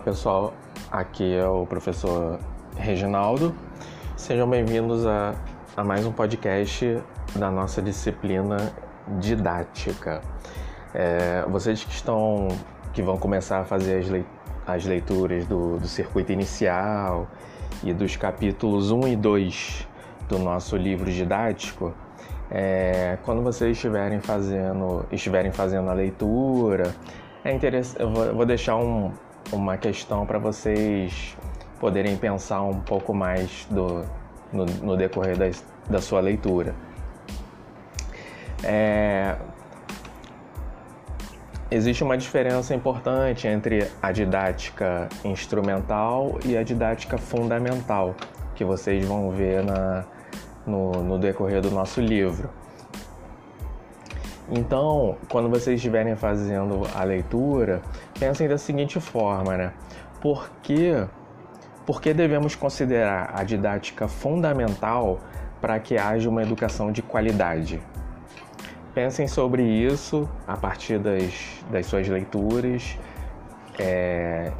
pessoal, aqui é o professor Reginaldo. Sejam bem-vindos a, a mais um podcast da nossa disciplina didática. É, vocês que estão que vão começar a fazer as, le, as leituras do, do circuito inicial e dos capítulos 1 e 2 do nosso livro didático, é, quando vocês estiverem fazendo, estiverem fazendo a leitura, é interessante, eu vou deixar um, uma questão para vocês poderem pensar um pouco mais do, no, no decorrer da, da sua leitura. É, existe uma diferença importante entre a didática instrumental e a didática fundamental, que vocês vão ver na, no, no decorrer do nosso livro. Então, quando vocês estiverem fazendo a leitura, pensem da seguinte forma, né? Por que, por que devemos considerar a didática fundamental para que haja uma educação de qualidade? Pensem sobre isso a partir das, das suas leituras. É...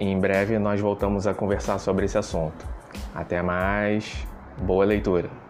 Em breve nós voltamos a conversar sobre esse assunto. Até mais, boa leitura!